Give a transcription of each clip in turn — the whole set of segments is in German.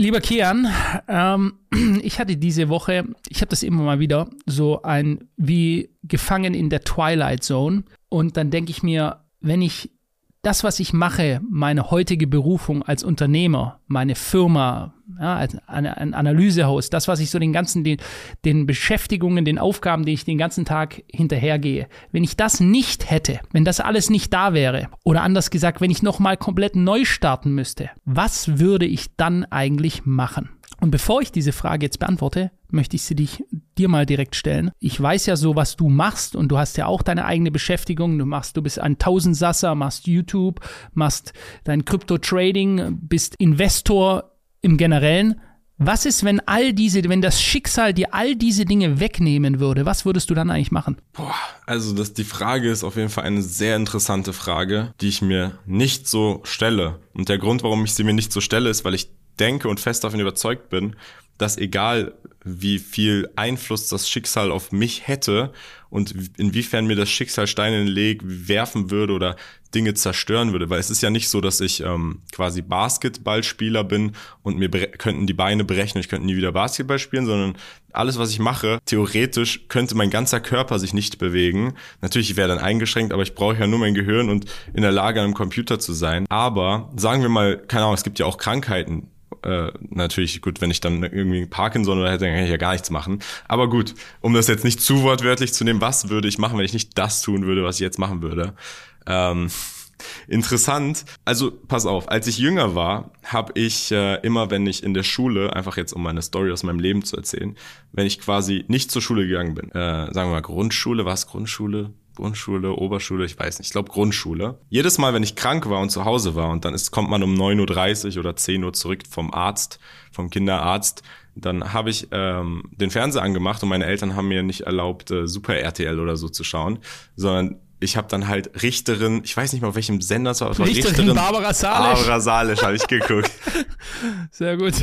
Lieber Kian, ähm, ich hatte diese Woche, ich habe das immer mal wieder, so ein wie gefangen in der Twilight Zone. Und dann denke ich mir, wenn ich das, was ich mache, meine heutige Berufung als Unternehmer, meine Firma, ja, ein, ein Analysehaus, das, was ich so den ganzen, den, den Beschäftigungen, den Aufgaben, die ich den ganzen Tag hinterhergehe, wenn ich das nicht hätte, wenn das alles nicht da wäre, oder anders gesagt, wenn ich nochmal komplett neu starten müsste, was würde ich dann eigentlich machen? Und bevor ich diese Frage jetzt beantworte, möchte ich sie dich, dir mal direkt stellen. Ich weiß ja so, was du machst und du hast ja auch deine eigene Beschäftigung. Du machst, du bist ein Tausendsasser, machst YouTube, machst dein Krypto-Trading, bist Investor im Generellen. Was ist, wenn all diese, wenn das Schicksal dir all diese Dinge wegnehmen würde? Was würdest du dann eigentlich machen? Boah, also das, die Frage ist auf jeden Fall eine sehr interessante Frage, die ich mir nicht so stelle. Und der Grund, warum ich sie mir nicht so stelle, ist, weil ich denke und fest davon überzeugt bin, dass egal wie viel Einfluss das Schicksal auf mich hätte und inwiefern mir das Schicksal Steine in den Leg werfen würde oder Dinge zerstören würde, weil es ist ja nicht so, dass ich ähm, quasi Basketballspieler bin und mir könnten die Beine brechen und ich könnte nie wieder Basketball spielen, sondern alles, was ich mache, theoretisch könnte mein ganzer Körper sich nicht bewegen. Natürlich wäre dann eingeschränkt, aber ich brauche ja nur mein Gehirn und in der Lage, an einem Computer zu sein. Aber sagen wir mal, keine Ahnung, es gibt ja auch Krankheiten, äh, natürlich gut, wenn ich dann irgendwie Parkinson oder hätte, dann kann ich ja gar nichts machen. Aber gut, um das jetzt nicht zu wortwörtlich zu nehmen, was würde ich machen, wenn ich nicht das tun würde, was ich jetzt machen würde? Ähm, interessant. Also pass auf, als ich jünger war, habe ich äh, immer, wenn ich in der Schule, einfach jetzt um meine Story aus meinem Leben zu erzählen, wenn ich quasi nicht zur Schule gegangen bin, äh, sagen wir mal Grundschule, was Grundschule? Grundschule, Oberschule, ich weiß nicht, ich glaube Grundschule. Jedes Mal, wenn ich krank war und zu Hause war und dann ist, kommt man um 9.30 Uhr oder 10 Uhr zurück vom Arzt, vom Kinderarzt, dann habe ich ähm, den Fernseher angemacht und meine Eltern haben mir nicht erlaubt, äh, Super RTL oder so zu schauen, sondern ich habe dann halt Richterin, ich weiß nicht mal auf welchem Sender es war, Richterin, Richterin Barbara Salisch. Barbara Salisch habe ich geguckt. Sehr gut.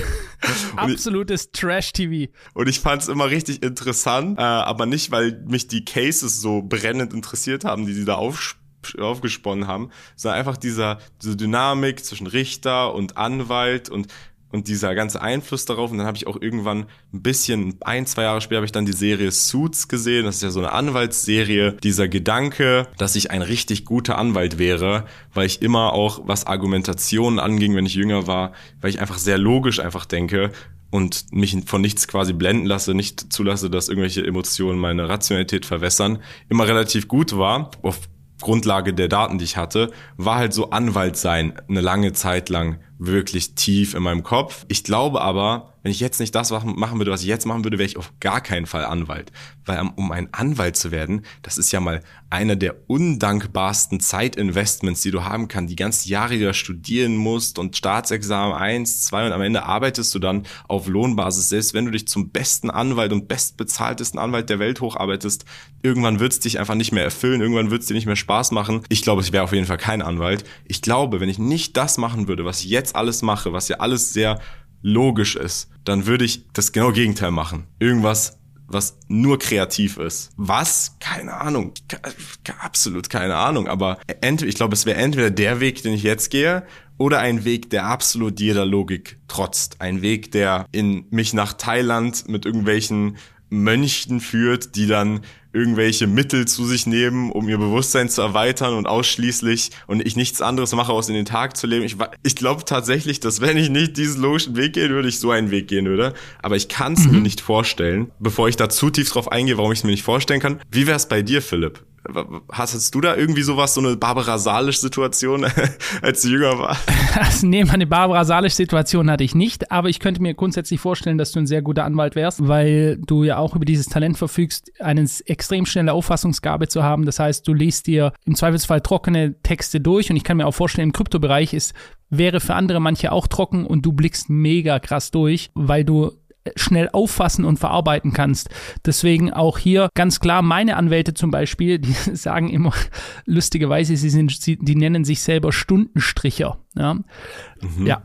Absolutes Trash-TV. Und ich fand es immer richtig interessant, äh, aber nicht, weil mich die Cases so brennend interessiert haben, die sie da aufspielen aufgesponnen haben, sondern einfach dieser, diese Dynamik zwischen Richter und Anwalt und und dieser ganze Einfluss darauf. Und dann habe ich auch irgendwann ein bisschen, ein, zwei Jahre später habe ich dann die Serie Suits gesehen. Das ist ja so eine Anwaltsserie. Dieser Gedanke, dass ich ein richtig guter Anwalt wäre, weil ich immer auch, was Argumentationen anging, wenn ich jünger war, weil ich einfach sehr logisch einfach denke und mich von nichts quasi blenden lasse, nicht zulasse, dass irgendwelche Emotionen meine Rationalität verwässern, immer relativ gut war. Auf Grundlage der Daten, die ich hatte, war halt so Anwalt sein eine lange Zeit lang wirklich tief in meinem Kopf. Ich glaube aber, wenn ich jetzt nicht das machen würde, was ich jetzt machen würde, wäre ich auf gar keinen Fall Anwalt. Weil um ein Anwalt zu werden, das ist ja mal einer der undankbarsten Zeitinvestments, die du haben kannst. Die ganzen Jahre, die du studieren musst und Staatsexamen eins, zwei und am Ende arbeitest du dann auf Lohnbasis. Selbst wenn du dich zum besten Anwalt und bestbezahltesten Anwalt der Welt hocharbeitest, irgendwann wird es dich einfach nicht mehr erfüllen, irgendwann wird es dir nicht mehr Spaß machen. Ich glaube, ich wäre auf jeden Fall kein Anwalt. Ich glaube, wenn ich nicht das machen würde, was ich jetzt alles mache, was ja alles sehr logisch ist, dann würde ich das genau Gegenteil machen. Irgendwas, was nur kreativ ist. Was? Keine Ahnung. Absolut keine Ahnung. Aber ich glaube, es wäre entweder der Weg, den ich jetzt gehe, oder ein Weg, der absolut jeder Logik trotzt. Ein Weg, der in mich nach Thailand mit irgendwelchen Mönchen führt, die dann irgendwelche Mittel zu sich nehmen, um ihr Bewusstsein zu erweitern und ausschließlich und ich nichts anderes mache, aus in den Tag zu leben. Ich, ich glaube tatsächlich, dass wenn ich nicht diesen logischen Weg gehen würde, ich so einen Weg gehen würde. Aber ich kann es mhm. mir nicht vorstellen, bevor ich da zu tief drauf eingehe, warum ich es mir nicht vorstellen kann. Wie wäre es bei dir, Philipp? Hattest du da irgendwie sowas, so eine Barbara Salisch-Situation, als du jünger warst? Nee, meine Barbara Salisch-Situation hatte ich nicht, aber ich könnte mir grundsätzlich vorstellen, dass du ein sehr guter Anwalt wärst, weil du ja auch über dieses Talent verfügst, eine extrem schnelle Auffassungsgabe zu haben. Das heißt, du liest dir im Zweifelsfall trockene Texte durch und ich kann mir auch vorstellen, im Kryptobereich ist wäre für andere manche auch trocken und du blickst mega krass durch, weil du schnell auffassen und verarbeiten kannst. Deswegen auch hier ganz klar meine Anwälte zum Beispiel, die sagen immer lustigerweise, sie sind, sie, die nennen sich selber Stundenstricher. Ja. Mhm. ja,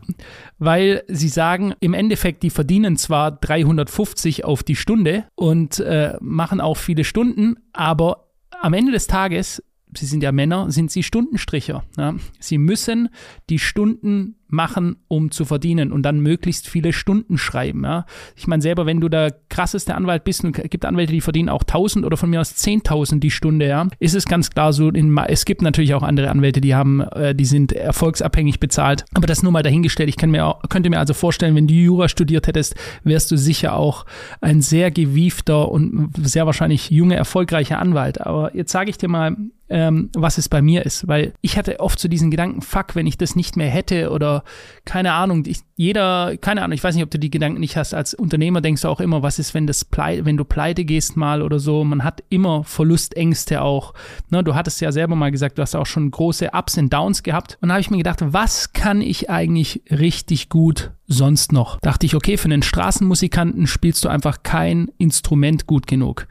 weil sie sagen, im Endeffekt, die verdienen zwar 350 auf die Stunde und äh, machen auch viele Stunden, aber am Ende des Tages Sie sind ja Männer, sind sie Stundenstricher. Ja? Sie müssen die Stunden machen, um zu verdienen und dann möglichst viele Stunden schreiben. Ja? Ich meine selber, wenn du der krasseste Anwalt bist und es gibt Anwälte, die verdienen auch 1000 oder von mir aus 10.000 die Stunde, ja, ist es ganz klar so, in, es gibt natürlich auch andere Anwälte, die haben, äh, die sind erfolgsabhängig bezahlt, aber das nur mal dahingestellt. Ich kann mir auch, könnte mir also vorstellen, wenn du Jura studiert hättest, wärst du sicher auch ein sehr gewiefter und sehr wahrscheinlich junger, erfolgreicher Anwalt. Aber jetzt sage ich dir mal, ähm, was es bei mir ist. Weil ich hatte oft so diesen Gedanken, fuck, wenn ich das nicht mehr hätte oder keine Ahnung, ich, jeder, keine Ahnung, ich weiß nicht, ob du die Gedanken nicht hast. Als Unternehmer denkst du auch immer, was ist, wenn das pleite, wenn du pleite gehst mal oder so. Man hat immer Verlustängste auch. Ne, du hattest ja selber mal gesagt, du hast auch schon große Ups und Downs gehabt. Und da habe ich mir gedacht, was kann ich eigentlich richtig gut sonst noch? Dachte ich, okay, für einen Straßenmusikanten spielst du einfach kein Instrument gut genug.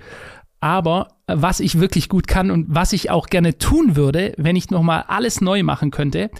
Aber was ich wirklich gut kann und was ich auch gerne tun würde, wenn ich nochmal alles neu machen könnte,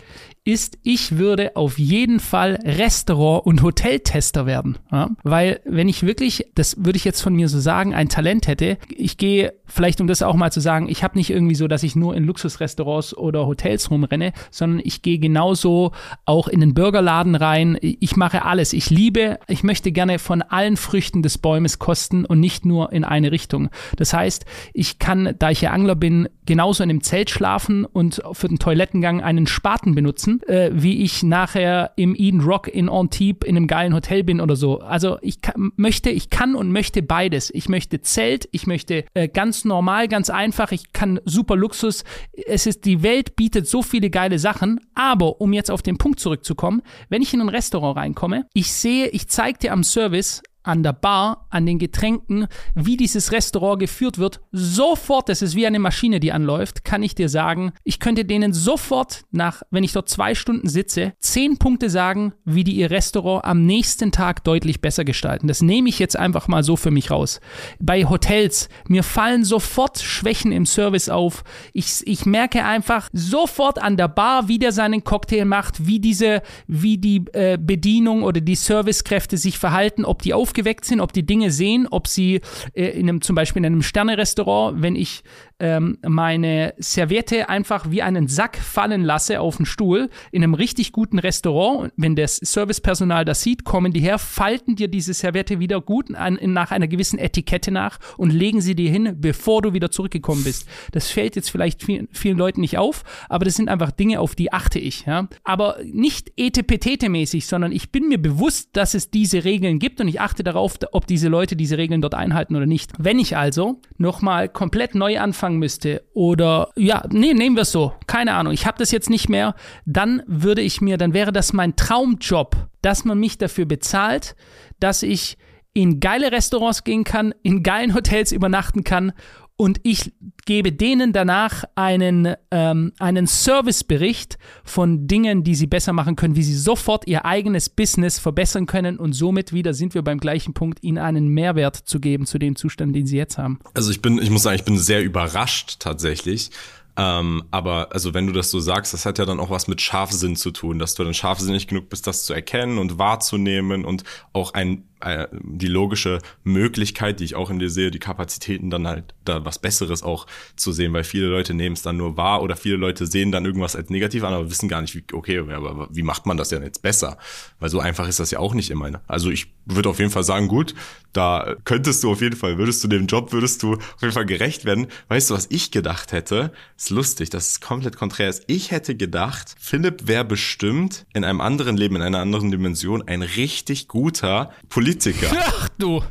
ist, ich würde auf jeden Fall Restaurant- und Hoteltester werden. Ja? Weil wenn ich wirklich, das würde ich jetzt von mir so sagen, ein Talent hätte, ich gehe, vielleicht um das auch mal zu sagen, ich habe nicht irgendwie so, dass ich nur in Luxusrestaurants oder Hotels rumrenne, sondern ich gehe genauso auch in den Burgerladen rein. Ich mache alles. Ich liebe, ich möchte gerne von allen Früchten des Bäumes kosten und nicht nur in eine Richtung. Das heißt, ich kann, da ich ja Angler bin, genauso in einem Zelt schlafen und für den Toilettengang einen Spaten benutzen, äh, wie ich nachher im Eden Rock in Antibes in einem geilen Hotel bin oder so. Also ich möchte, ich kann und möchte beides. Ich möchte Zelt, ich möchte äh, ganz normal, ganz einfach, ich kann super Luxus. Es ist, die Welt bietet so viele geile Sachen, aber um jetzt auf den Punkt zurückzukommen, wenn ich in ein Restaurant reinkomme, ich sehe, ich zeige dir am Service, an der Bar, an den Getränken, wie dieses Restaurant geführt wird, sofort, das ist wie eine Maschine, die anläuft, kann ich dir sagen, ich könnte denen sofort nach, wenn ich dort zwei Stunden sitze, zehn Punkte sagen, wie die ihr Restaurant am nächsten Tag deutlich besser gestalten. Das nehme ich jetzt einfach mal so für mich raus. Bei Hotels, mir fallen sofort Schwächen im Service auf. Ich, ich merke einfach sofort an der Bar, wie der seinen Cocktail macht, wie diese, wie die äh, Bedienung oder die Servicekräfte sich verhalten, ob die auf aufgeweckt sind, ob die Dinge sehen, ob sie äh, in einem, zum Beispiel in einem Sterne-Restaurant, wenn ich ähm, meine Serviette einfach wie einen Sack fallen lasse auf den Stuhl in einem richtig guten Restaurant, wenn das Servicepersonal das sieht, kommen die her, falten dir diese Serviette wieder gut an, nach einer gewissen Etikette nach und legen sie dir hin, bevor du wieder zurückgekommen bist. Das fällt jetzt vielleicht vielen, vielen Leuten nicht auf, aber das sind einfach Dinge, auf die achte ich. Ja? Aber nicht etepetete-mäßig, sondern ich bin mir bewusst, dass es diese Regeln gibt und ich achte achte darauf, ob diese Leute diese Regeln dort einhalten oder nicht. Wenn ich also nochmal komplett neu anfangen müsste oder ja, nee, nehmen wir es so, keine Ahnung, ich habe das jetzt nicht mehr, dann würde ich mir, dann wäre das mein Traumjob, dass man mich dafür bezahlt, dass ich in geile Restaurants gehen kann, in geilen Hotels übernachten kann und ich gebe denen danach einen, ähm, einen Servicebericht von Dingen, die sie besser machen können, wie sie sofort ihr eigenes Business verbessern können und somit wieder sind wir beim gleichen Punkt, ihnen einen Mehrwert zu geben zu dem Zustand, den sie jetzt haben. Also ich bin, ich muss sagen, ich bin sehr überrascht tatsächlich. Ähm, aber also wenn du das so sagst, das hat ja dann auch was mit Scharfsinn zu tun, dass du dann scharfsinnig genug bist, das zu erkennen und wahrzunehmen und auch ein die logische Möglichkeit, die ich auch in dir sehe, die Kapazitäten dann halt da was Besseres auch zu sehen, weil viele Leute nehmen es dann nur wahr oder viele Leute sehen dann irgendwas als negativ an, aber wissen gar nicht, wie, okay, aber wie macht man das denn jetzt besser? Weil so einfach ist das ja auch nicht immer. Ne? Also ich würde auf jeden Fall sagen, gut, da könntest du auf jeden Fall, würdest du dem Job, würdest du auf jeden Fall gerecht werden. Weißt du, was ich gedacht hätte? Ist lustig, das ist komplett konträr. Ich hätte gedacht, Philipp wäre bestimmt in einem anderen Leben, in einer anderen Dimension ein richtig guter Politiker Politiker. Ach du.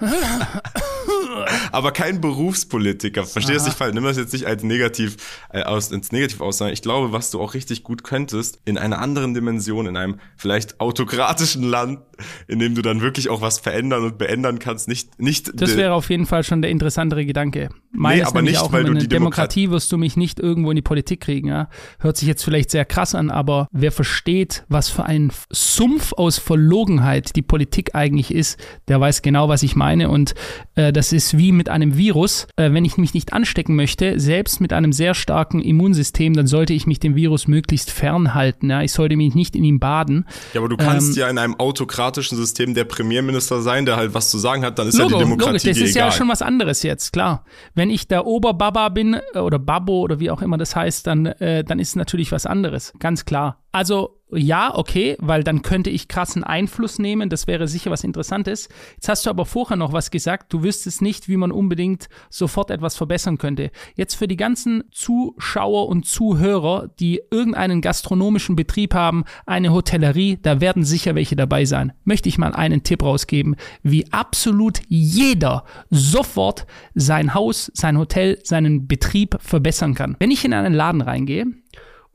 Aber kein Berufspolitiker. Verstehst du dich falsch? Nimm das jetzt nicht als negativ äh, aus, ins Negativ aus, sondern ich glaube, was du auch richtig gut könntest, in einer anderen Dimension, in einem vielleicht autokratischen Land, in dem du dann wirklich auch was verändern und beändern kannst, nicht, nicht. Das wäre auf jeden Fall schon der interessantere Gedanke. Meines nee, aber nicht, auch, weil du die Demokratie wirst du mich nicht irgendwo in die Politik kriegen, ja. Hört sich jetzt vielleicht sehr krass an, aber wer versteht, was für ein Sumpf aus Verlogenheit die Politik eigentlich ist, der weiß genau, was ich meine und äh, das ist wie mit einem Virus. Äh, wenn ich mich nicht anstecken möchte, selbst mit einem sehr starken Immunsystem, dann sollte ich mich dem Virus möglichst fernhalten. Ja? Ich sollte mich nicht in ihm baden. Ja, aber du kannst ähm, ja in einem autokratischen System der Premierminister sein, der halt was zu sagen hat, dann ist Logo, ja die Demokratie logisch, das ist egal. ja schon was anderes jetzt, klar. Wenn ich der Oberbaba bin äh, oder Babbo oder wie auch immer das heißt, dann, äh, dann ist es natürlich was anderes, ganz klar. Also ja, okay, weil dann könnte ich krassen Einfluss nehmen, das wäre sicher was Interessantes. Jetzt hast du aber vorher noch was gesagt, du wüsstest nicht, wie man unbedingt sofort etwas verbessern könnte. Jetzt für die ganzen Zuschauer und Zuhörer, die irgendeinen gastronomischen Betrieb haben, eine Hotellerie, da werden sicher welche dabei sein, möchte ich mal einen Tipp rausgeben, wie absolut jeder sofort sein Haus, sein Hotel, seinen Betrieb verbessern kann. Wenn ich in einen Laden reingehe,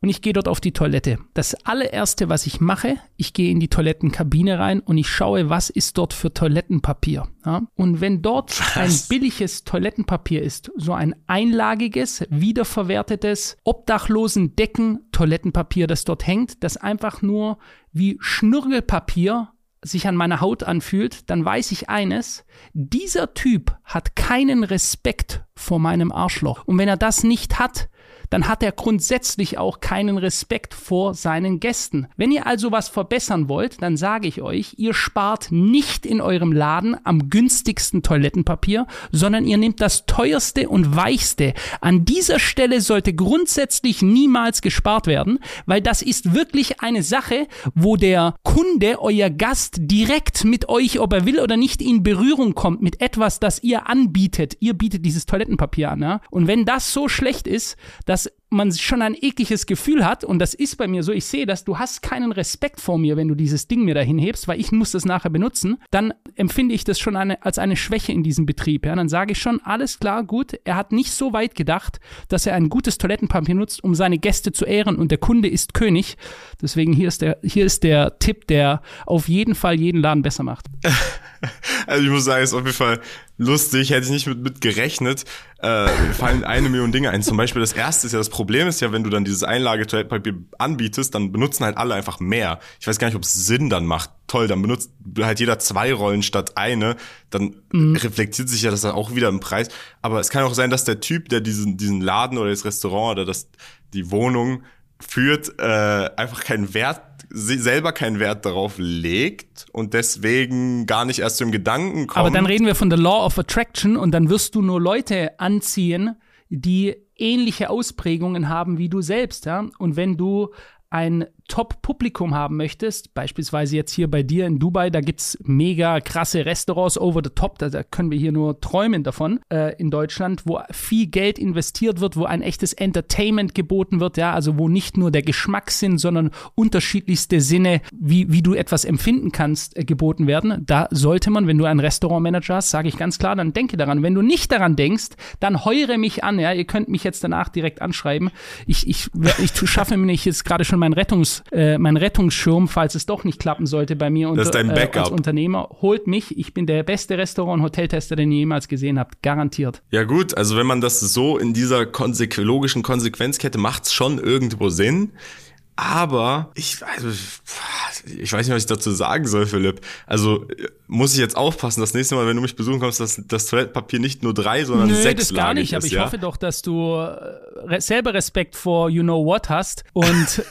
und ich gehe dort auf die Toilette. Das allererste, was ich mache, ich gehe in die Toilettenkabine rein und ich schaue, was ist dort für Toilettenpapier. Ja? Und wenn dort was? ein billiges Toilettenpapier ist, so ein einlagiges, wiederverwertetes, obdachlosen Decken Toilettenpapier, das dort hängt, das einfach nur wie Schnürgelpapier sich an meiner Haut anfühlt, dann weiß ich eines, dieser Typ hat keinen Respekt vor meinem Arschloch. Und wenn er das nicht hat, dann hat er grundsätzlich auch keinen Respekt vor seinen Gästen. Wenn ihr also was verbessern wollt, dann sage ich euch, ihr spart nicht in eurem Laden am günstigsten Toilettenpapier, sondern ihr nehmt das teuerste und weichste. An dieser Stelle sollte grundsätzlich niemals gespart werden, weil das ist wirklich eine Sache, wo der Kunde, euer Gast, direkt mit euch, ob er will oder nicht, in Berührung kommt mit etwas, das ihr anbietet. Ihr bietet dieses Toilettenpapier an. Ja? Und wenn das so schlecht ist, dass man schon ein ekliges Gefühl hat, und das ist bei mir so, ich sehe das, du hast keinen Respekt vor mir, wenn du dieses Ding mir dahin hebst, weil ich muss das nachher benutzen, dann empfinde ich das schon eine, als eine Schwäche in diesem Betrieb. Ja? Dann sage ich schon, alles klar, gut, er hat nicht so weit gedacht, dass er ein gutes Toilettenpapier nutzt, um seine Gäste zu ehren und der Kunde ist König. Deswegen hier ist der, hier ist der Tipp, der auf jeden Fall jeden Laden besser macht. Also ich muss sagen, es ist auf jeden Fall lustig, hätte ich nicht mit, mit gerechnet. Äh, fallen eine Million Dinge ein. Zum Beispiel das erste ist ja, das Problem ist ja, wenn du dann dieses Einlage-Toilettenpapier anbietest, dann benutzen halt alle einfach mehr. Ich weiß gar nicht, ob es Sinn dann macht. Toll, dann benutzt halt jeder zwei Rollen statt eine. Dann mhm. reflektiert sich ja das dann auch wieder im Preis. Aber es kann auch sein, dass der Typ, der diesen, diesen Laden oder das Restaurant oder das, die Wohnung führt, äh, einfach keinen Wert selber keinen Wert darauf legt und deswegen gar nicht erst zum Gedanken kommt. Aber dann reden wir von der Law of Attraction und dann wirst du nur Leute anziehen, die ähnliche Ausprägungen haben wie du selbst, ja? Und wenn du ein Top-Publikum haben möchtest, beispielsweise jetzt hier bei dir in Dubai, da gibt es mega krasse Restaurants over the top, da, da können wir hier nur träumen davon, äh, in Deutschland, wo viel Geld investiert wird, wo ein echtes Entertainment geboten wird, ja, also wo nicht nur der Geschmackssinn, sondern unterschiedlichste Sinne, wie, wie du etwas empfinden kannst, äh, geboten werden. Da sollte man, wenn du einen Restaurantmanager hast, sage ich ganz klar, dann denke daran. Wenn du nicht daran denkst, dann heure mich an, ja, ihr könnt mich jetzt danach direkt anschreiben. Ich, ich, ich, schaffe mir nicht jetzt gerade schon mein Rettungs äh, mein Rettungsschirm, falls es doch nicht klappen sollte bei mir unter, äh, als Unternehmer. Holt mich, ich bin der beste Restaurant- und Hoteltester, den ihr jemals gesehen habt, garantiert. Ja gut, also wenn man das so in dieser konsequ logischen Konsequenzkette macht es schon irgendwo Sinn. Aber ich, also, ich weiß nicht, was ich dazu sagen soll, Philipp. Also muss ich jetzt aufpassen, das nächste Mal, wenn du mich besuchen kommst, dass das Toilettenpapier nicht nur drei, sondern Nö, sechs das gar nicht. Ist, aber ich ja? hoffe doch, dass du äh, selber Respekt vor You Know What hast. Und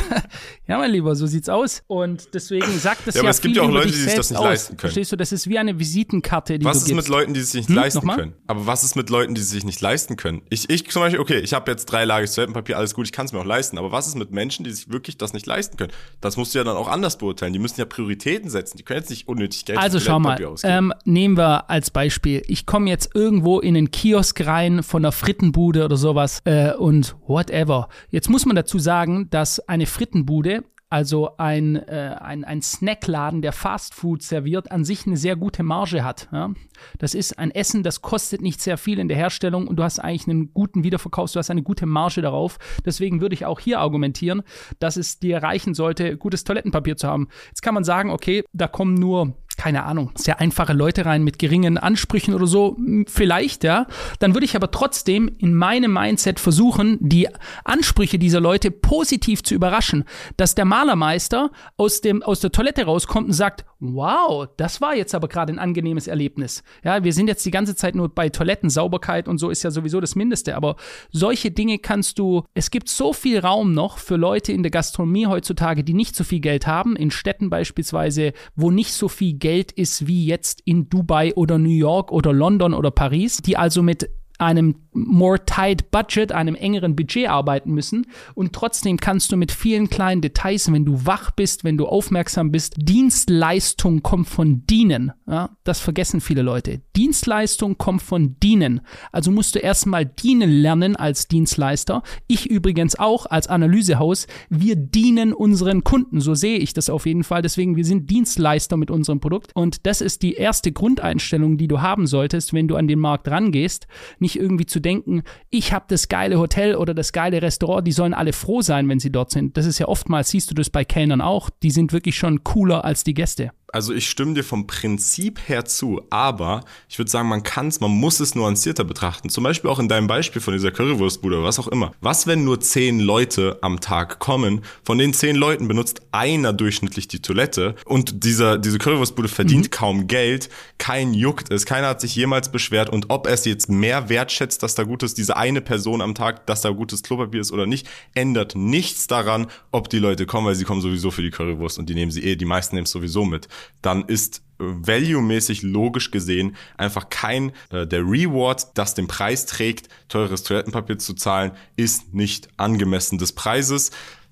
ja, mein Lieber, so sieht's aus. Und deswegen sagt es ja, ja aber es gibt ja auch Leute, die sich das nicht aus. leisten können. Verstehst du? Das ist wie eine Visitenkarte, die was du ist gibst. mit Leuten, die es sich nicht hm? leisten Nochmal? können? Aber was ist mit Leuten, die es sich nicht leisten können? Ich, ich zum Beispiel, okay, ich habe jetzt drei Lager Toilettenpapier, alles gut, ich kann es mir auch leisten. Aber was ist mit Menschen, die sich wirklich das nicht leisten können. Das musst du ja dann auch anders beurteilen. Die müssen ja Prioritäten setzen. Die können jetzt nicht unnötig Geld Also schau mal, ähm, nehmen wir als Beispiel. Ich komme jetzt irgendwo in einen Kiosk rein von einer Frittenbude oder sowas äh, und whatever. Jetzt muss man dazu sagen, dass eine Frittenbude also ein, äh, ein, ein Snackladen, der Fastfood serviert, an sich eine sehr gute Marge hat. Ja? Das ist ein Essen, das kostet nicht sehr viel in der Herstellung und du hast eigentlich einen guten Wiederverkauf, du hast eine gute Marge darauf. Deswegen würde ich auch hier argumentieren, dass es dir reichen sollte, gutes Toilettenpapier zu haben. Jetzt kann man sagen, okay, da kommen nur keine Ahnung, sehr einfache Leute rein mit geringen Ansprüchen oder so, vielleicht, ja. Dann würde ich aber trotzdem in meinem Mindset versuchen, die Ansprüche dieser Leute positiv zu überraschen. Dass der Malermeister aus, dem, aus der Toilette rauskommt und sagt, wow, das war jetzt aber gerade ein angenehmes Erlebnis. Ja, wir sind jetzt die ganze Zeit nur bei Toilettensauberkeit und so ist ja sowieso das Mindeste, aber solche Dinge kannst du, es gibt so viel Raum noch für Leute in der Gastronomie heutzutage, die nicht so viel Geld haben, in Städten beispielsweise, wo nicht so viel Geld ist wie jetzt in Dubai oder New York oder London oder Paris, die also mit einem more tight Budget, einem engeren Budget arbeiten müssen. Und trotzdem kannst du mit vielen kleinen Details, wenn du wach bist, wenn du aufmerksam bist, Dienstleistung kommt von dienen. Ja, das vergessen viele Leute. Dienstleistung kommt von dienen. Also musst du erstmal dienen lernen als Dienstleister. Ich übrigens auch als Analysehaus. Wir dienen unseren Kunden. So sehe ich das auf jeden Fall. Deswegen, wir sind Dienstleister mit unserem Produkt. Und das ist die erste Grundeinstellung, die du haben solltest, wenn du an den Markt rangehst. Nicht irgendwie zu denken, ich habe das geile Hotel oder das geile Restaurant, die sollen alle froh sein, wenn sie dort sind. Das ist ja oftmals, siehst du das bei Kellnern auch, die sind wirklich schon cooler als die Gäste also ich stimme dir vom Prinzip her zu, aber ich würde sagen, man kann es, man muss es nuancierter betrachten. Zum Beispiel auch in deinem Beispiel von dieser Currywurstbude oder was auch immer. Was, wenn nur zehn Leute am Tag kommen? Von den zehn Leuten benutzt einer durchschnittlich die Toilette und dieser, diese Currywurstbude verdient mhm. kaum Geld, kein juckt es, keiner hat sich jemals beschwert und ob er es jetzt mehr wertschätzt, dass da gutes, diese eine Person am Tag, dass da gutes Klopapier ist oder nicht, ändert nichts daran, ob die Leute kommen, weil sie kommen sowieso für die Currywurst und die nehmen sie eh, die meisten nehmen es sowieso mit dann ist äh, value-mäßig logisch gesehen einfach kein äh, der Reward, das den Preis trägt, teures Toilettenpapier zu zahlen, ist nicht angemessen des Preises.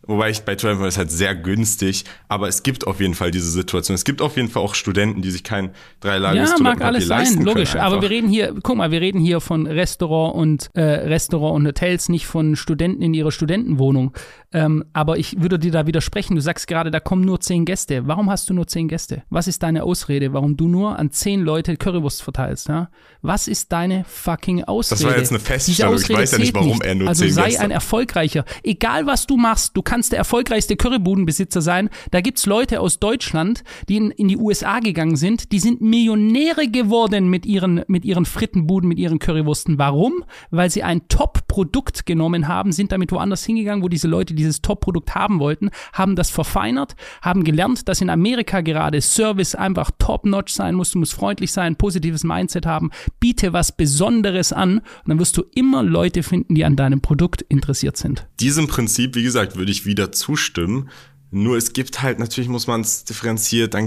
Wobei ich bei Travel ist halt sehr günstig, aber es gibt auf jeden Fall diese Situation. Es gibt auf jeden Fall auch Studenten, die sich kein dreilagiges ja, mag alles sein, logisch. Aber wir reden hier, guck mal, wir reden hier von Restaurant und äh, Restaurant und Hotels, nicht von Studenten in ihrer Studentenwohnung. Ähm, aber ich würde dir da widersprechen. Du sagst gerade, da kommen nur zehn Gäste. Warum hast du nur zehn Gäste? Was ist deine Ausrede, warum du nur an zehn Leute Currywurst verteilst? Ja? Was ist deine fucking Ausrede? Das war jetzt eine Feststellung. Ich weiß ja nicht, warum nicht. er nur also zehn sei Gäste. ein erfolgreicher. Egal was du machst, du kannst der erfolgreichste Currybudenbesitzer sein. Da gibt's Leute aus Deutschland, die in, in die USA gegangen sind. Die sind Millionäre geworden mit ihren mit ihren Frittenbuden, mit ihren Currywursten. Warum? Weil sie ein Top-Produkt genommen haben, sind damit woanders hingegangen, wo diese Leute dieses Top-Produkt haben wollten, haben das verfeinert, haben gelernt, dass in Amerika gerade Service einfach top-notch sein muss, du musst freundlich sein, positives Mindset haben, biete was Besonderes an und dann wirst du immer Leute finden, die an deinem Produkt interessiert sind. Diesem Prinzip, wie gesagt, würde ich wieder zustimmen. Nur es gibt halt, natürlich muss man es differenziert, dann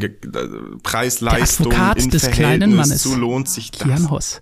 Preis, Leistung, des Verhältnis kleinen Mannes. zu lohnt sich das. Kian Hoss.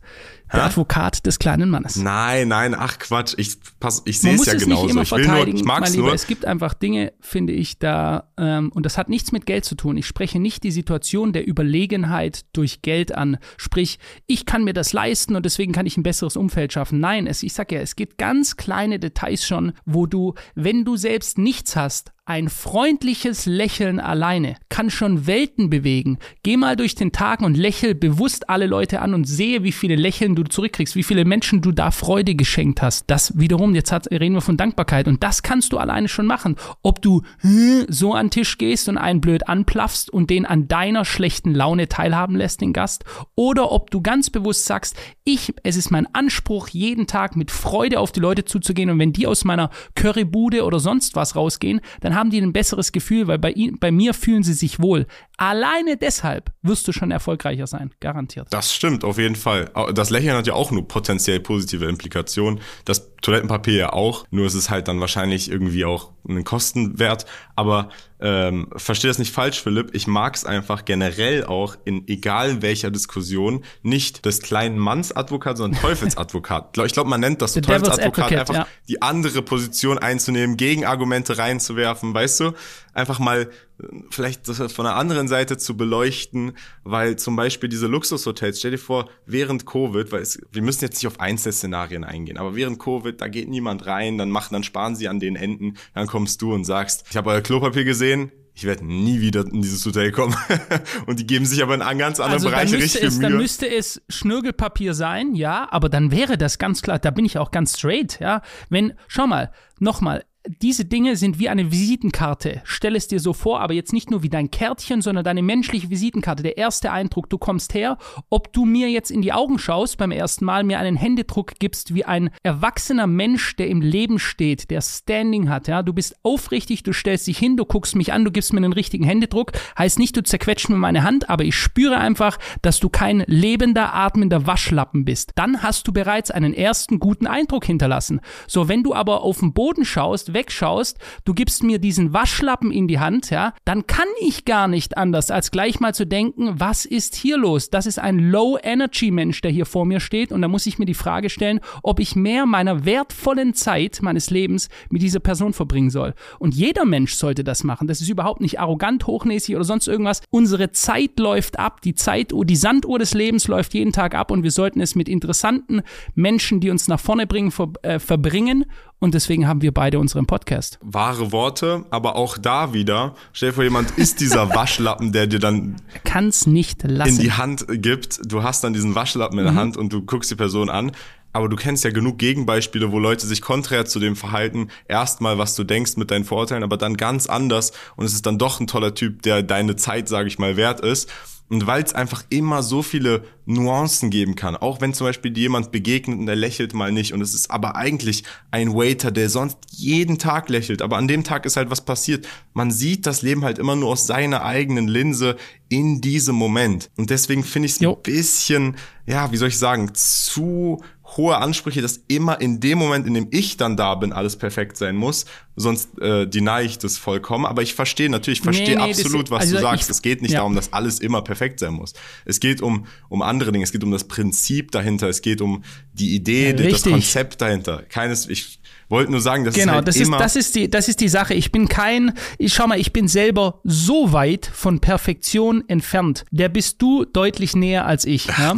Der Advokat des kleinen Mannes. Nein, nein, ach Quatsch, ich, pass, ich sehe es muss ja es genauso. nicht immer ich will nur, verteidigen, ich mein mag's Lieber. nur. Es gibt einfach Dinge, finde ich, da, ähm, und das hat nichts mit Geld zu tun. Ich spreche nicht die Situation der Überlegenheit durch Geld an. Sprich, ich kann mir das leisten und deswegen kann ich ein besseres Umfeld schaffen. Nein, es, ich sag ja, es gibt ganz kleine Details schon, wo du, wenn du selbst nichts hast, ein freundliches Lächeln alleine kann schon Welten bewegen. Geh mal durch den Tag und lächel bewusst alle Leute an und sehe, wie viele Lächeln du zurückkriegst, wie viele Menschen du da Freude geschenkt hast. Das wiederum, jetzt hat, reden wir von Dankbarkeit und das kannst du alleine schon machen. Ob du hm, so an den Tisch gehst und einen blöd anplaffst und den an deiner schlechten Laune teilhaben lässt, den Gast, oder ob du ganz bewusst sagst, ich, es ist mein Anspruch, jeden Tag mit Freude auf die Leute zuzugehen und wenn die aus meiner Currybude oder sonst was rausgehen, dann haben die ein besseres Gefühl, weil bei, ihnen, bei mir fühlen sie sich wohl. Alleine deshalb wirst du schon erfolgreicher sein, garantiert. Das stimmt, auf jeden Fall. Das Lächeln hat ja auch nur potenziell positive Implikationen. Das Toilettenpapier ja auch, nur ist es halt dann wahrscheinlich irgendwie auch einen Kostenwert. Aber ähm, verstehe das nicht falsch, Philipp. Ich mag es einfach generell auch in egal welcher Diskussion nicht des kleinen Manns Advokat, sondern Teufelsadvokat. ich glaube, man nennt das so Teufelsadvokat einfach ja. die andere Position einzunehmen, Gegenargumente reinzuwerfen, weißt du? Einfach mal äh, vielleicht das von der anderen Seite zu beleuchten, weil zum Beispiel diese Luxushotels, stell dir vor, während Covid, weil es, wir müssen jetzt nicht auf Einzelszenarien eingehen, aber während Covid, da geht niemand rein, dann machen, dann sparen sie an den Enden, dann kommst du und sagst, ich habe euer Klopapier gesehen, ich werde nie wieder in dieses Hotel kommen. und die geben sich aber in einen ganz anderen also Bereich richtig es, Mühe. Dann müsste es Schnürgelpapier sein, ja, aber dann wäre das ganz klar, da bin ich auch ganz straight, ja. Wenn, schau mal, nochmal, diese Dinge sind wie eine Visitenkarte. Stell es dir so vor, aber jetzt nicht nur wie dein Kärtchen, sondern deine menschliche Visitenkarte. Der erste Eindruck, du kommst her, ob du mir jetzt in die Augen schaust beim ersten Mal, mir einen Händedruck gibst wie ein erwachsener Mensch, der im Leben steht, der Standing hat. Ja, du bist aufrichtig, du stellst dich hin, du guckst mich an, du gibst mir einen richtigen Händedruck. Heißt nicht, du zerquetscht mir meine Hand, aber ich spüre einfach, dass du kein lebender, atmender Waschlappen bist. Dann hast du bereits einen ersten guten Eindruck hinterlassen. So, wenn du aber auf den Boden schaust, wegschaust, du gibst mir diesen Waschlappen in die Hand, ja, dann kann ich gar nicht anders, als gleich mal zu denken, was ist hier los? Das ist ein Low-Energy-Mensch, der hier vor mir steht und da muss ich mir die Frage stellen, ob ich mehr meiner wertvollen Zeit meines Lebens mit dieser Person verbringen soll. Und jeder Mensch sollte das machen. Das ist überhaupt nicht arrogant, hochnäsig oder sonst irgendwas. Unsere Zeit läuft ab, die Zeituhr, die Sanduhr des Lebens läuft jeden Tag ab und wir sollten es mit interessanten Menschen, die uns nach vorne bringen, ver äh, verbringen und deswegen haben wir beide unseren Podcast. Wahre Worte, aber auch da wieder, stell dir vor, jemand ist dieser Waschlappen, der dir dann kann's nicht lassen. in die Hand gibt. Du hast dann diesen Waschlappen in der mhm. Hand und du guckst die Person an. Aber du kennst ja genug Gegenbeispiele, wo Leute sich konträr zu dem verhalten, erstmal, was du denkst mit deinen Vorurteilen, aber dann ganz anders und es ist dann doch ein toller Typ, der deine Zeit, sage ich mal, wert ist. Und weil es einfach immer so viele Nuancen geben kann, auch wenn zum Beispiel jemand begegnet und er lächelt mal nicht und es ist aber eigentlich ein Waiter, der sonst jeden Tag lächelt, aber an dem Tag ist halt was passiert. Man sieht das Leben halt immer nur aus seiner eigenen Linse in diesem Moment. Und deswegen finde ich es ein bisschen, ja, wie soll ich sagen, zu hohe Ansprüche, dass immer in dem Moment, in dem ich dann da bin, alles perfekt sein muss. Sonst äh, deny ich das vollkommen. Aber ich verstehe natürlich, ich verstehe nee, nee, absolut, das, was also du sagst. es geht nicht ja. darum, dass alles immer perfekt sein muss. Es geht um, um andere Dinge. Es geht um das Prinzip dahinter. Es geht um die Idee, ja, das Konzept dahinter. Keines, ich wollte nur sagen, dass genau, es halt das ist, das ist die, das ist die Sache. Ich bin kein, ich schau mal, ich bin selber so weit von Perfektion entfernt. Der bist du deutlich näher als ich. Ja?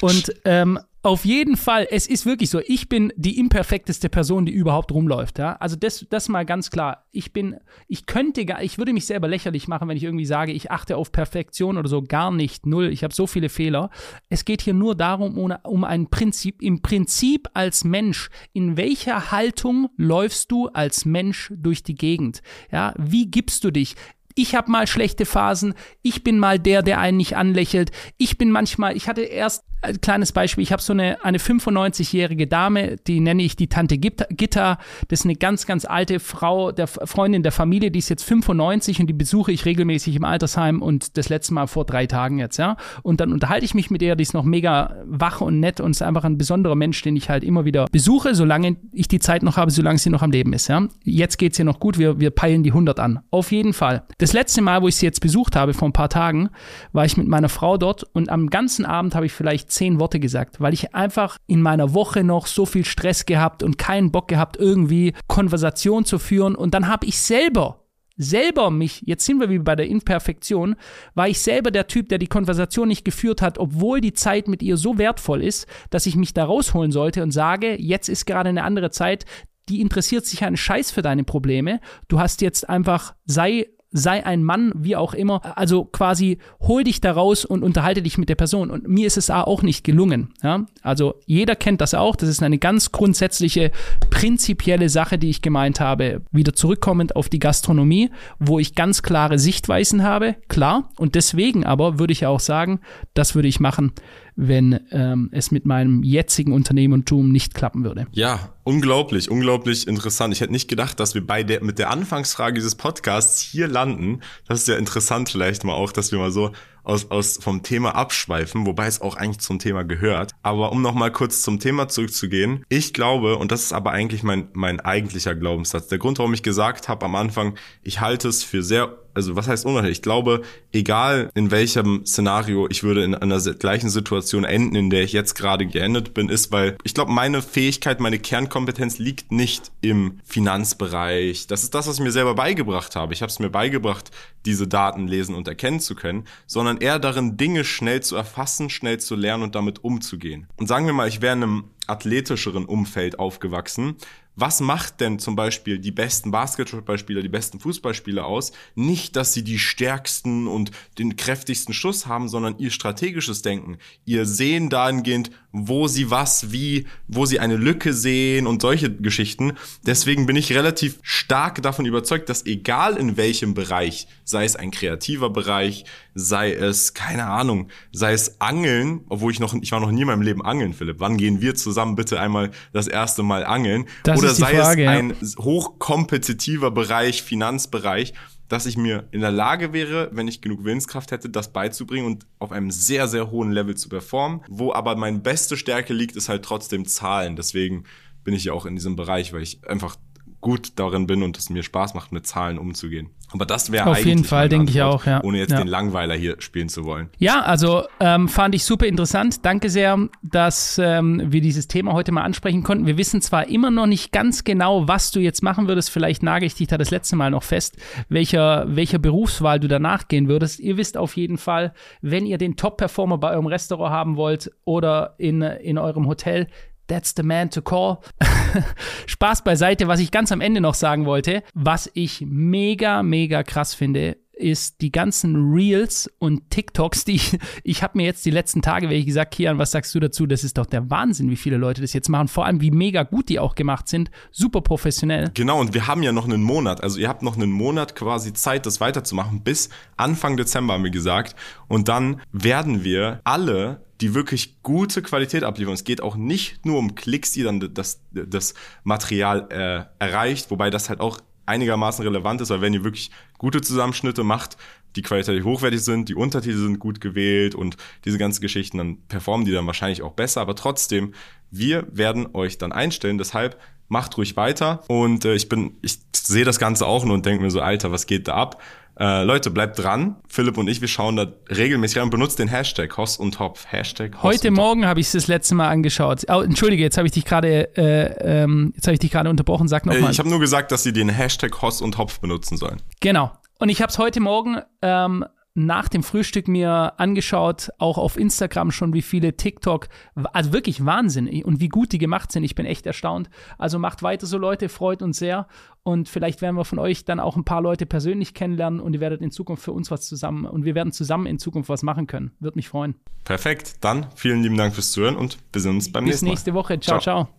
Und ähm, auf jeden Fall, es ist wirklich so, ich bin die imperfekteste Person, die überhaupt rumläuft, ja. Also das, das mal ganz klar. Ich bin, ich könnte gar, ich würde mich selber lächerlich machen, wenn ich irgendwie sage, ich achte auf Perfektion oder so, gar nicht, null. Ich habe so viele Fehler. Es geht hier nur darum, um, um ein Prinzip, im Prinzip als Mensch, in welcher Haltung läufst du als Mensch durch die Gegend? Ja, wie gibst du dich? ich habe mal schlechte Phasen, ich bin mal der, der einen nicht anlächelt, ich bin manchmal, ich hatte erst ein kleines Beispiel. Ich habe so eine, eine 95-jährige Dame, die nenne ich die Tante Gitta. Das ist eine ganz, ganz alte Frau, der Freundin der Familie, die ist jetzt 95 und die besuche ich regelmäßig im Altersheim und das letzte Mal vor drei Tagen jetzt, ja. Und dann unterhalte ich mich mit ihr, die ist noch mega wach und nett und ist einfach ein besonderer Mensch, den ich halt immer wieder besuche, solange ich die Zeit noch habe, solange sie noch am Leben ist, ja. Jetzt geht's ihr noch gut, wir, wir peilen die 100 an. Auf jeden Fall. Das letzte Mal, wo ich sie jetzt besucht habe, vor ein paar Tagen, war ich mit meiner Frau dort und am ganzen Abend habe ich vielleicht zehn Worte gesagt, weil ich einfach in meiner Woche noch so viel Stress gehabt und keinen Bock gehabt, irgendwie Konversation zu führen. Und dann habe ich selber selber mich, jetzt sind wir wie bei der Imperfektion, war ich selber der Typ, der die Konversation nicht geführt hat, obwohl die Zeit mit ihr so wertvoll ist, dass ich mich da rausholen sollte und sage, jetzt ist gerade eine andere Zeit, die interessiert sich einen Scheiß für deine Probleme. Du hast jetzt einfach, sei sei ein Mann, wie auch immer. Also quasi hol dich da raus und unterhalte dich mit der Person. Und mir ist es auch nicht gelungen. Ja? Also jeder kennt das auch. Das ist eine ganz grundsätzliche, prinzipielle Sache, die ich gemeint habe. Wieder zurückkommend auf die Gastronomie, wo ich ganz klare Sichtweisen habe. Klar. Und deswegen aber würde ich auch sagen, das würde ich machen, wenn ähm, es mit meinem jetzigen Unternehmertum nicht klappen würde. Ja, unglaublich, unglaublich interessant. Ich hätte nicht gedacht, dass wir bei der, mit der Anfangsfrage dieses Podcasts hier landen. Das ist ja interessant vielleicht mal auch, dass wir mal so aus, aus vom Thema abschweifen, wobei es auch eigentlich zum Thema gehört. Aber um nochmal kurz zum Thema zurückzugehen, ich glaube, und das ist aber eigentlich mein, mein eigentlicher Glaubenssatz, der Grund, warum ich gesagt habe am Anfang, ich halte es für sehr also was heißt unwahrscheinlich? Ich glaube, egal in welchem Szenario ich würde in einer gleichen Situation enden, in der ich jetzt gerade geendet bin, ist, weil ich glaube, meine Fähigkeit, meine Kernkompetenz liegt nicht im Finanzbereich. Das ist das, was ich mir selber beigebracht habe. Ich habe es mir beigebracht, diese Daten lesen und erkennen zu können, sondern eher darin, Dinge schnell zu erfassen, schnell zu lernen und damit umzugehen. Und sagen wir mal, ich wäre in einem athletischeren Umfeld aufgewachsen, was macht denn zum Beispiel die besten Basketballspieler, die besten Fußballspieler aus? Nicht, dass sie die stärksten und den kräftigsten Schuss haben, sondern ihr strategisches Denken, ihr Sehen dahingehend, wo sie was, wie, wo sie eine Lücke sehen und solche Geschichten. Deswegen bin ich relativ stark davon überzeugt, dass egal in welchem Bereich, sei es ein kreativer Bereich, sei es, keine Ahnung, sei es Angeln, obwohl ich noch, ich war noch nie in meinem Leben angeln, Philipp. Wann gehen wir zusammen bitte einmal das erste Mal angeln? Das Oder sei Frage, es ein ja. hochkompetitiver Bereich, Finanzbereich, dass ich mir in der Lage wäre, wenn ich genug Willenskraft hätte, das beizubringen und auf einem sehr, sehr hohen Level zu performen. Wo aber meine beste Stärke liegt, ist halt trotzdem Zahlen. Deswegen bin ich ja auch in diesem Bereich, weil ich einfach gut darin bin und es mir Spaß macht, mit Zahlen umzugehen. Aber das wäre. Auf jeden Fall, denke ich auch, ja. Ohne jetzt ja. den Langweiler hier spielen zu wollen. Ja, also ähm, fand ich super interessant. Danke sehr, dass ähm, wir dieses Thema heute mal ansprechen konnten. Wir wissen zwar immer noch nicht ganz genau, was du jetzt machen würdest. Vielleicht nage ich dich da das letzte Mal noch fest, welcher, welcher Berufswahl du danach gehen würdest. Ihr wisst auf jeden Fall, wenn ihr den Top-Performer bei eurem Restaurant haben wollt oder in, in eurem Hotel, That's the man to call. Spaß beiseite. Was ich ganz am Ende noch sagen wollte, was ich mega, mega krass finde, ist die ganzen Reels und TikToks, die ich, ich habe mir jetzt die letzten Tage, wenn ich gesagt, Kian, was sagst du dazu? Das ist doch der Wahnsinn, wie viele Leute das jetzt machen. Vor allem, wie mega gut die auch gemacht sind. Super professionell. Genau, und wir haben ja noch einen Monat. Also ihr habt noch einen Monat quasi Zeit, das weiterzumachen. Bis Anfang Dezember haben wir gesagt. Und dann werden wir alle die wirklich gute Qualität abliefern. Es geht auch nicht nur um Klicks, die dann das, das Material äh, erreicht, wobei das halt auch einigermaßen relevant ist, weil wenn ihr wirklich gute Zusammenschnitte macht, die qualitativ hochwertig sind, die Untertitel sind gut gewählt und diese ganzen Geschichten, dann performen die dann wahrscheinlich auch besser. Aber trotzdem, wir werden euch dann einstellen. Deshalb macht ruhig weiter. Und äh, ich bin, ich sehe das Ganze auch nur und denke mir so, Alter, was geht da ab? Äh, Leute, bleibt dran. Philipp und ich, wir schauen da regelmäßig rein. Benutzt den Hashtag Hoss und Hopf. Hashtag Hoss Heute Morgen habe ich es das letzte Mal angeschaut. Oh, Entschuldige, jetzt habe ich dich gerade äh, ähm, jetzt habe ich dich gerade unterbrochen. Sag nochmal. Äh, ich habe nur gesagt, dass sie den Hashtag Hoss und Hopf benutzen sollen. Genau. Und ich habe es heute Morgen ähm, nach dem Frühstück mir angeschaut, auch auf Instagram schon, wie viele TikTok, also wirklich Wahnsinn und wie gut die gemacht sind. Ich bin echt erstaunt. Also macht weiter so, Leute, freut uns sehr. Und vielleicht werden wir von euch dann auch ein paar Leute persönlich kennenlernen und ihr werdet in Zukunft für uns was zusammen und wir werden zusammen in Zukunft was machen können. Würde mich freuen. Perfekt. Dann vielen lieben Dank fürs Zuhören und wir sehen uns beim Bis nächsten Mal. Bis nächste Woche. ciao. ciao. ciao.